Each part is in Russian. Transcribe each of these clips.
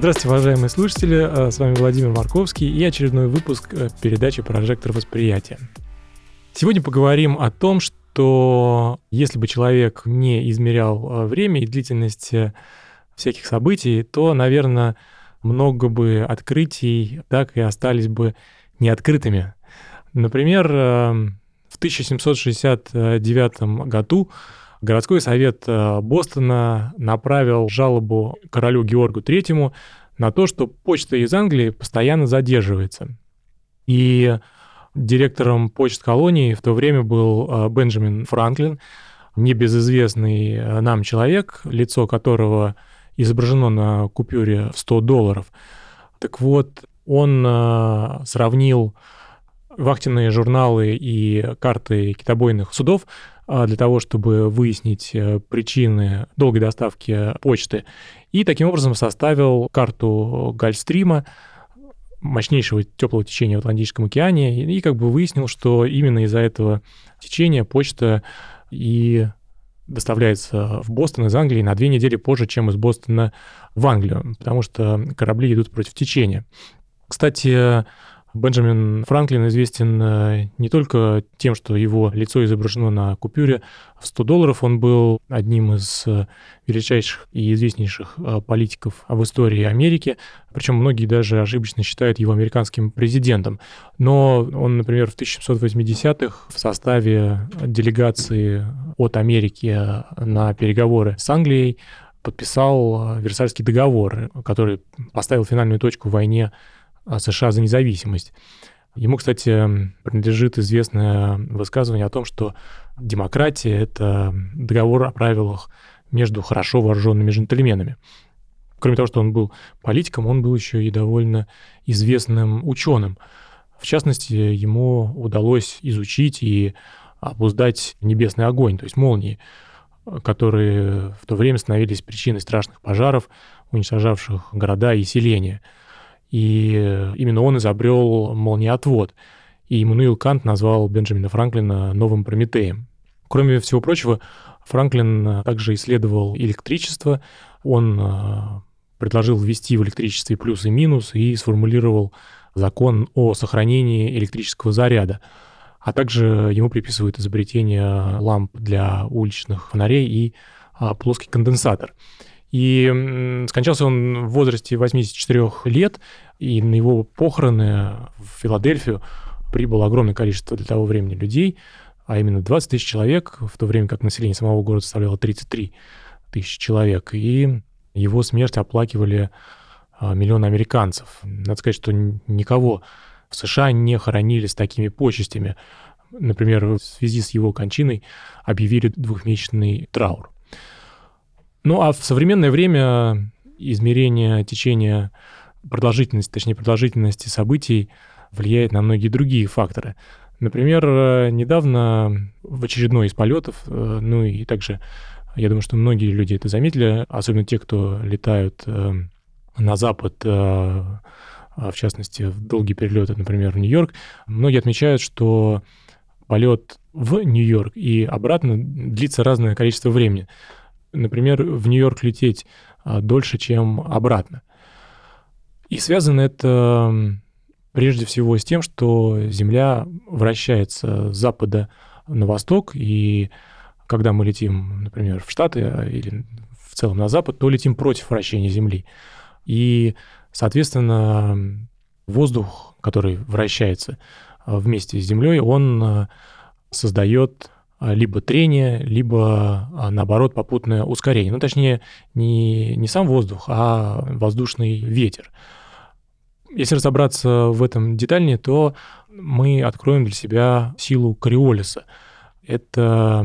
Здравствуйте, уважаемые слушатели, э, с вами Владимир Марковский и очередной выпуск э, передачи «Прожектор восприятия». Сегодня поговорим о том, что если бы человек не измерял э, время и длительность всяких событий, то, наверное, много бы открытий так и остались бы неоткрытыми. Например, в 1769 году городской совет э, Бостона направил жалобу королю Георгу III на то, что почта из Англии постоянно задерживается. И директором почт колонии в то время был э, Бенджамин Франклин, небезызвестный э, нам человек, лицо которого изображено на купюре в 100 долларов. Так вот, он сравнил вахтенные журналы и карты китобойных судов для того, чтобы выяснить э, причины долгой доставки почты. И таким образом составил карту Гольфстрима, мощнейшего теплого течения в Атлантическом океане, и как бы выяснил, что именно из-за этого течения почта и доставляется в Бостон из Англии на две недели позже, чем из Бостона в Англию, потому что корабли идут против течения. Кстати, Бенджамин Франклин известен э, не только тем, что его лицо изображено на купюре в 100 долларов, он был одним из э, величайших и известнейших э, политиков в истории Америки, причем многие даже ошибочно считают его американским президентом. Но он, например, в 1780-х в составе делегации от Америки на переговоры с Англией подписал Версальский договор, который поставил финальную точку в войне США за независимость. Ему, кстати, принадлежит известное высказывание о том, что демократия — это договор о правилах между хорошо вооруженными джентльменами. Кроме того, что он был политиком, он был еще и довольно известным ученым. В частности, ему удалось изучить и обуздать небесный огонь, то есть молнии, которые в то время становились причиной страшных пожаров, уничтожавших города и селения — и именно он изобрел молниеотвод. И Иммануил Кант назвал Бенджамина Франклина новым Прометеем. Кроме всего прочего, Франклин также исследовал электричество. Он э, предложил ввести в электричестве плюс и минус и сформулировал закон о сохранении электрического заряда. А также ему приписывают изобретение ламп для уличных фонарей и а, плоский конденсатор. И скончался он в возрасте 84 лет, и на его похороны в Филадельфию прибыло огромное количество для того времени людей, а именно 20 тысяч человек, в то время как население самого города составляло 33 тысячи человек. И его смерть оплакивали а, миллионы американцев. Надо сказать, что никого в США не хоронили с такими почестями. Например, в связи с его кончиной объявили двухмесячный траур. Ну а в современное время измерение течения продолжительности, точнее продолжительности событий влияет на многие другие факторы. Например, недавно в очередной из полетов, э, ну и также, я думаю, что многие люди это заметили, особенно те, кто летают э, на Запад, э, в частности, в долгие перелеты, например, в Нью-Йорк, многие отмечают, что полет в Нью-Йорк и обратно длится разное количество времени например, в Нью-Йорк лететь а, дольше, чем обратно. И связано это прежде всего с тем, что Земля вращается с запада на восток, и когда мы летим, например, в Штаты а, или в целом на запад, то летим против вращения Земли. И, соответственно, воздух, который вращается а, вместе с Землей, он создает либо трение, либо, а, наоборот, попутное ускорение. Ну, точнее, не, не сам воздух, а воздушный ветер. Если разобраться в этом детальнее, то мы откроем для себя силу Кориолиса. Это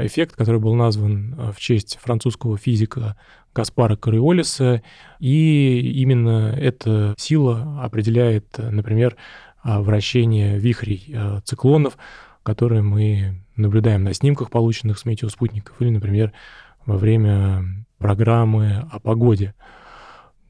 эффект, который был назван а, в честь французского физика Гаспара Кориолиса, и именно эта сила определяет, например, а, вращение вихрей а, циклонов, которые мы наблюдаем на снимках, полученных с метеоспутников, или, например, во время программы о погоде.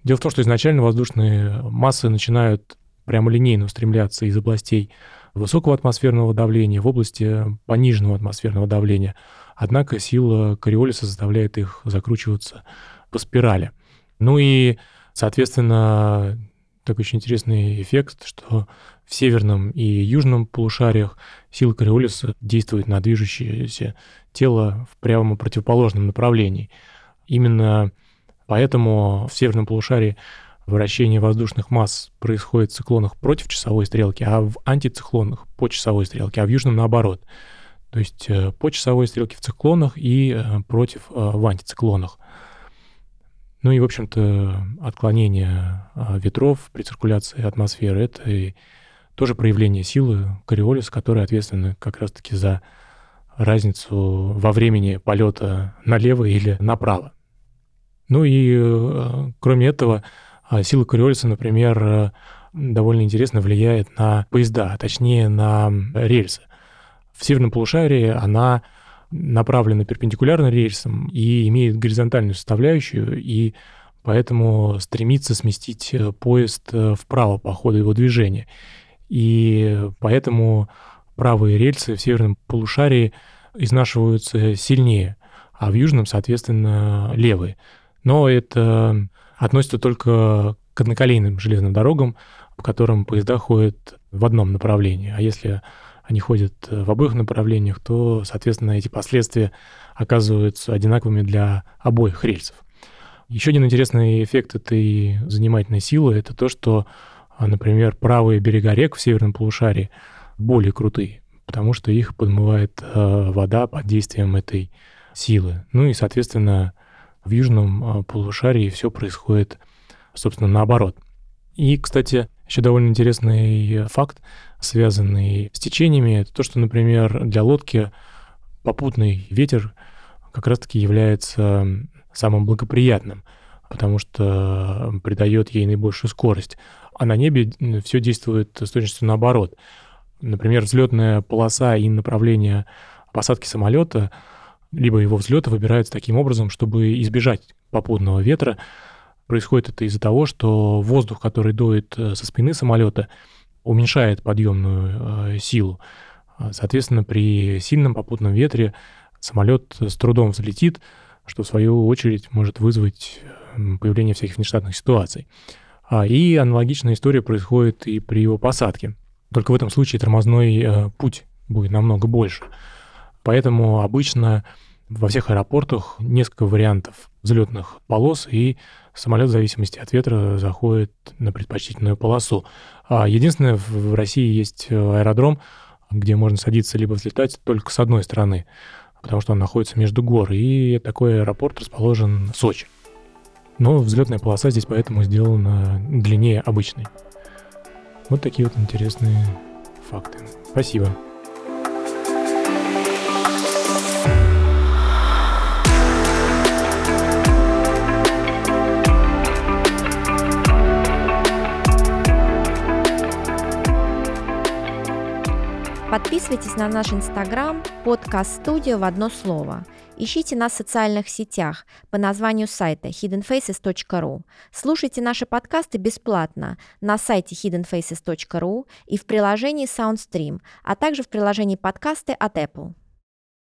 Дело в том, что изначально воздушные массы начинают прямолинейно устремляться из областей высокого атмосферного давления в области пониженного атмосферного давления. Однако сила Кориолиса заставляет их закручиваться по спирали. Ну и, соответственно, такой очень интересный эффект, что в северном и южном полушариях сила Кориолиса действует на движущееся тело в прямо противоположном направлении. Именно поэтому в северном полушарии вращение воздушных масс происходит в циклонах против часовой стрелки, а в антициклонах по часовой стрелке, а в южном наоборот. То есть э, по часовой стрелке в циклонах и э, против э, в антициклонах. Ну и, в общем-то, отклонение ветров при циркуляции атмосферы — это и тоже проявление силы Кориолиса, которая ответственна как раз-таки за разницу во времени полета налево или направо. Ну и, кроме этого, а сила Кориолиса, например, э, довольно интересно влияет на поезда, а точнее на рельсы. В северном полушарии она направлена перпендикулярно рельсам и имеет горизонтальную составляющую, и поэтому стремится сместить э, поезд э, вправо по ходу его движения. И поэтому правые рельсы в северном полушарии изнашиваются сильнее, а в южном, соответственно, левые. Но это относится только к одноколейным железным дорогам, по которым поезда ходят в одном направлении. А если они ходят в обоих направлениях, то, соответственно, эти последствия оказываются одинаковыми для обоих рельсов. Еще один интересный эффект этой занимательной силы — это то, что, например, правые берега рек в северном полушарии более крутые, потому что их подмывает э, вода под действием этой силы. Ну и, соответственно, в южном а, полушарии все происходит, собственно, наоборот. И, кстати, еще довольно интересный факт, связанный с течениями, это то, что, например, для лодки попутный ветер как раз-таки является самым благоприятным, потому что придает ей наибольшую скорость. А на небе все действует с точностью наоборот. Например, взлетная полоса и направление посадки самолета либо его взлеты выбираются таким образом, чтобы избежать попутного ветра. Происходит это из-за того, что воздух, который дует э, со спины самолета, уменьшает подъемную э, силу. Соответственно, при сильном попутном ветре самолет с трудом взлетит, что в свою очередь может вызвать появление всяких внештатных ситуаций. А, и аналогичная история происходит и при его посадке. Только в этом случае тормозной э, путь будет намного больше. Поэтому обычно во всех аэропортах несколько вариантов взлетных полос, и самолет в зависимости от ветра заходит на предпочтительную полосу. А единственное, в России есть аэродром, где можно садиться либо взлетать только с одной стороны, потому что он находится между гор, и такой аэропорт расположен в Сочи. Но взлетная полоса здесь поэтому сделана длиннее обычной. Вот такие вот интересные факты. Спасибо. Подписывайтесь на наш инстаграм подкаст студия в одно слово. Ищите нас в социальных сетях по названию сайта hiddenfaces.ru. Слушайте наши подкасты бесплатно на сайте hiddenfaces.ru и в приложении SoundStream, а также в приложении подкасты от Apple.